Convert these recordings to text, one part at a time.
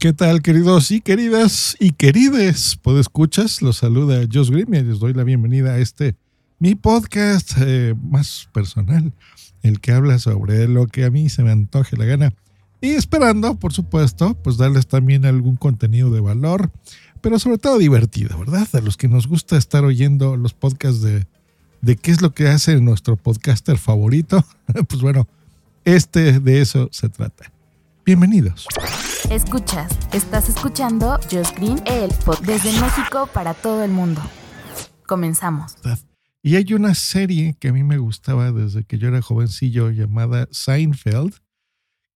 ¿Qué tal, queridos y queridas y querides? Pues escuchas, los saluda Josh Green y les doy la bienvenida a este mi podcast eh, más personal, el que habla sobre lo que a mí se me antoje la gana. Y esperando, por supuesto, pues darles también algún contenido de valor, pero sobre todo divertido, ¿verdad? A los que nos gusta estar oyendo los podcasts de, de qué es lo que hace nuestro podcaster favorito, pues bueno, este de eso se trata. Bienvenidos. Escuchas, estás escuchando Just Green, el podcast desde México para todo el mundo. Comenzamos. Y hay una serie que a mí me gustaba desde que yo era jovencillo llamada Seinfeld,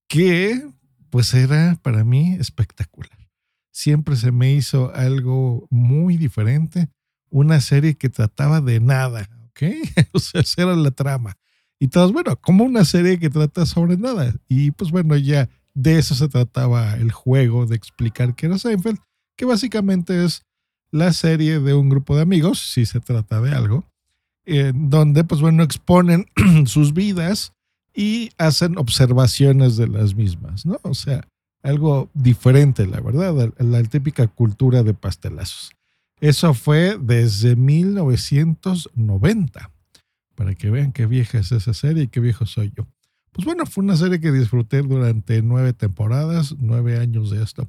que pues era para mí espectacular. Siempre se me hizo algo muy diferente, una serie que trataba de nada, ¿ok? o sea, era la trama. Y todos, bueno, como una serie que trata sobre nada. Y pues bueno, ya de eso se trataba el juego, de explicar qué era Seinfeld, que básicamente es la serie de un grupo de amigos, si se trata de algo, donde pues bueno, exponen sus vidas y hacen observaciones de las mismas, ¿no? O sea, algo diferente, la verdad, la, típica cultura de pastelazos. Eso fue desde 1990, para que vean qué vieja es esa serie y qué viejo soy yo. Pues bueno, fue una serie que disfruté durante nueve temporadas, nueve años de esto.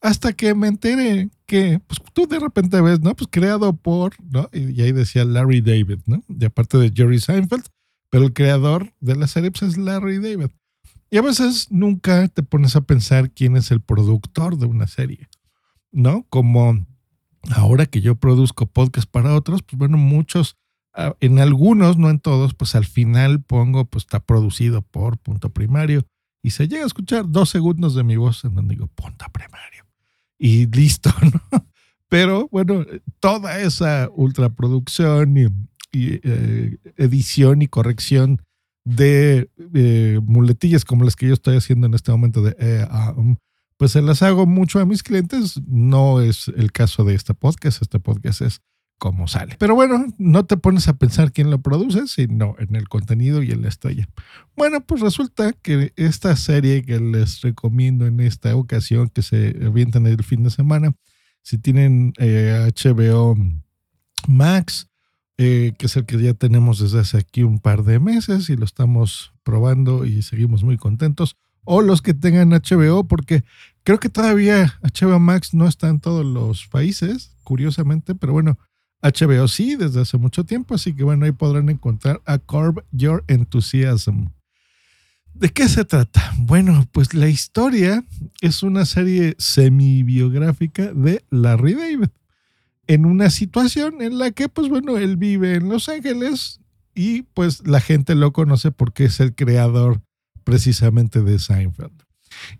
Hasta que me enteré que, pues tú de repente ves, ¿no? Pues creado por, ¿no? Y, ahí decía Larry David, ¿no? De aparte de Jerry Seinfeld, pero el creador de la serie pues, es Larry David. Y a veces nunca te pones a pensar quién es el productor de una serie, ¿no? Como ahora que yo produzco podcast para otros, pues bueno, muchos, en algunos, no en todos, pues al final pongo, pues está producido por punto primario y se llega a escuchar dos segundos de mi voz en donde digo punto primario y listo, ¿no? Pero bueno, toda esa ultraproducción y, y eh, edición y corrección de eh, muletillas como las que yo estoy haciendo en este momento de eh, ah, um, pues se las hago mucho a mis clientes. No es el caso de este podcast. Este podcast es como sale. Pero bueno, no te pones a pensar quién lo produce, sino en el contenido y en la estrella. Bueno, pues resulta que esta serie que les recomiendo en esta ocasión, que se avientan el fin de semana, si tienen HBO eh, Max, eh, que es el que ya tenemos desde hace aquí un par de meses y lo estamos probando y seguimos muy contentos, o los que tengan HBO, porque creo que todavía HBO Max no está en todos los países, curiosamente, pero bueno, HBO sí, desde hace mucho tiempo, así que bueno, ahí podrán encontrar a Curb Your Enthusiasm. ¿De qué se trata? Bueno, pues la historia es una serie semi-biográfica de Larry David, en una situación en la que, pues bueno, él vive en Los Ángeles y pues la gente lo conoce porque es el creador precisamente de Seinfeld.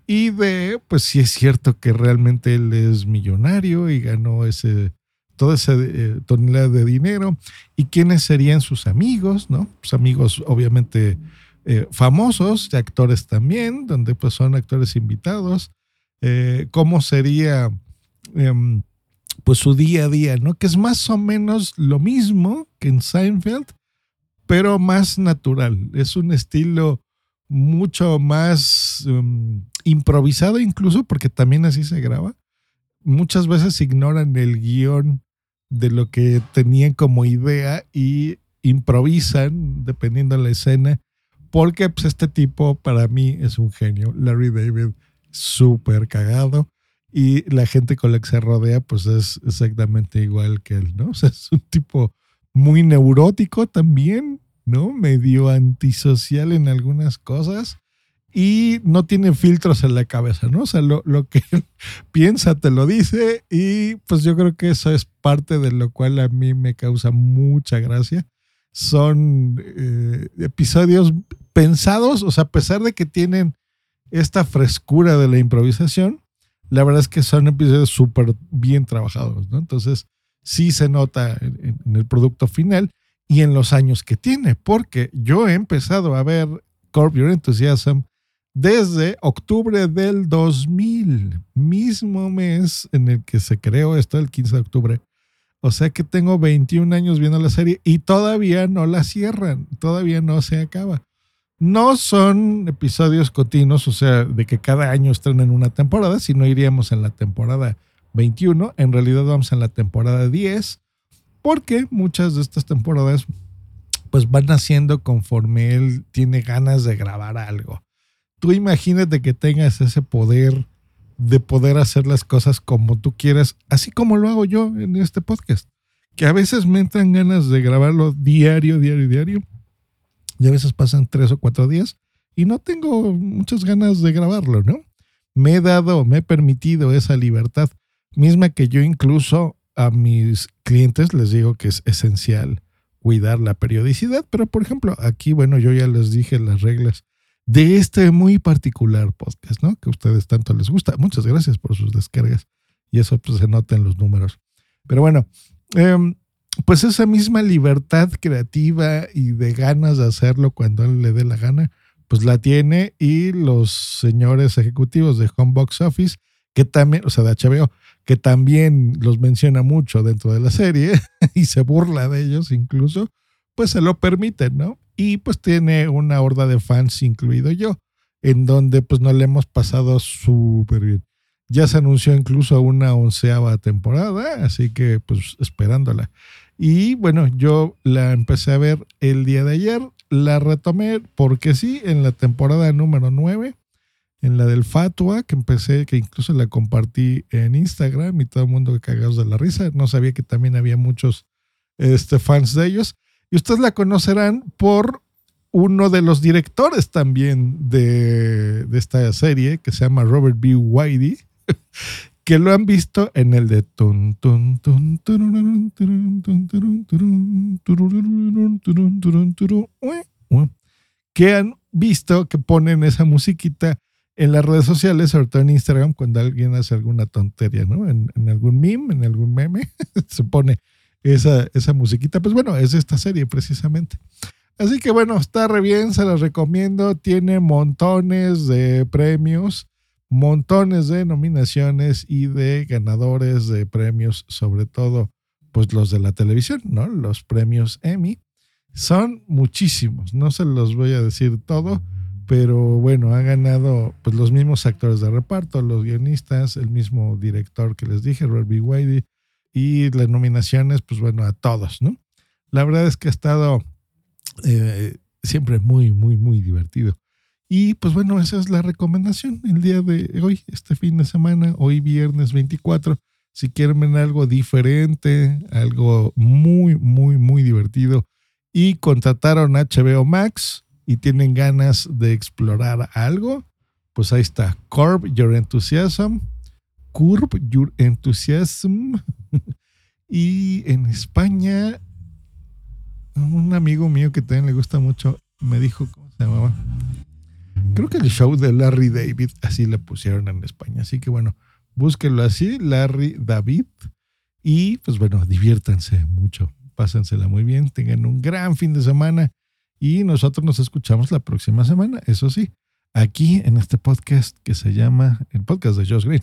Y de, pues sí es cierto que realmente él es millonario y ganó ese toda esa eh, tonelada de dinero y quiénes serían sus amigos, ¿no? Pues amigos obviamente eh, famosos, actores también, donde pues son actores invitados, eh, cómo sería em, pues su día a día, ¿no? Que es más o menos lo mismo que en Seinfeld, pero más natural. Es un estilo mucho más em, improvisado incluso, porque también así se graba. Muchas veces ignoran el guion de lo que tenían como idea y improvisan dependiendo de la escena, porque pues, este tipo para mí es un genio, Larry David, súper cagado, y la gente con la que se rodea pues es exactamente igual que él, ¿no? O sea, es un tipo muy neurótico también, ¿no? Medio antisocial en algunas cosas y no tiene filtros en la cabeza, ¿no? O sea, lo, que piensa te lo dice y pues yo creo que eso es parte de lo cual a mí me causa mucha gracia. Son eh, episodios pensados, o sea, a pesar de que tienen esta frescura de la improvisación, la verdad es que son episodios súper bien trabajados, ¿no? Entonces, sí se nota en, el producto final y en los años que tiene, porque yo he empezado a ver Corp Your Enthusiasm desde octubre del 2000, mismo mes en el que se creó esto, el 15 de octubre. O sea que tengo 21 años viendo la serie y todavía no la cierran, todavía no se acaba. No son episodios continuos, o sea, de que cada año estrenan una temporada, sino iríamos en la temporada 21. En realidad vamos en la temporada 10, porque muchas de estas temporadas pues van haciendo conforme él tiene ganas de grabar algo. Tú imagínate que tengas ese poder de poder hacer las cosas como tú quieras, así como lo hago yo en este podcast, que a veces me entran ganas de grabarlo diario, diario, diario, y a veces pasan tres o cuatro días y no tengo muchas ganas de grabarlo, ¿no? Me he dado, me he permitido esa libertad misma que yo incluso a mis clientes les digo que es esencial cuidar la periodicidad, pero por ejemplo, aquí, bueno, yo ya les dije las reglas de este muy particular podcast, ¿no? Que a ustedes tanto les gusta. Muchas gracias por sus descargas y eso pues se nota en los números. Pero bueno, em, pues esa misma libertad creativa y de ganas de hacerlo cuando él le dé la gana, pues la tiene y los señores ejecutivos de Home Box Office, que también, o sea, de HBO, que también los menciona mucho dentro de la serie y se burla de ellos incluso, pues se lo permiten, ¿no? Y pues tiene una horda de fans, incluido yo, en donde pues no le hemos pasado súper bien. Ya se anunció incluso una onceava temporada, así que pues esperándola. Y bueno, yo la empecé a ver el día de ayer, la retomé porque sí, en la temporada número 9 en la del Fatua, que empecé, que incluso la compartí en Instagram y todo el mundo cagados de la risa. No sabía que también había muchos este, fans de ellos. Y ustedes la conocerán por uno de los directores también de, de esta serie, que se llama Robert B. Whitey, que lo han visto en el de que han visto que ponen esa musiquita en las redes sociales, sobre todo en Instagram, cuando alguien hace alguna tontería, ¿no? En, algún meme, en algún meme, se pone esa, esa musiquita. Pues bueno, es esta serie precisamente. Así que bueno, está re bien, se las recomiendo. Tiene montones de premios, montones de nominaciones y de ganadores de premios, sobre todo pues los de la televisión, ¿no? Los premios Emmy. Son muchísimos, no se los voy a decir todo pero bueno, ha ganado pues los mismos actores de reparto, los guionistas, el mismo director que les dije, Robert B. Whitey, y las nominaciones, pues bueno, a todos, ¿no? La verdad es que ha estado eh, siempre muy, muy, muy divertido. Y pues bueno, esa es la recomendación el día de hoy, este fin de semana, hoy viernes 24. Si quieren ver algo diferente, algo muy, muy, muy divertido y contrataron HBO Max, y tienen ganas de explorar algo, pues ahí está. Curb Your Enthusiasm. Curb Your Enthusiasm. y en España, un amigo mío que también le gusta mucho me dijo, ¿cómo se llamaba? Creo que el show de Larry David, así le pusieron en España. Así que bueno, búsquenlo así, Larry David. Y pues bueno, diviértanse mucho, pásensela muy bien, tengan un gran fin de semana y nosotros nos escuchamos la próxima semana, eso sí, aquí en este podcast que se llama el podcast de Josh Green.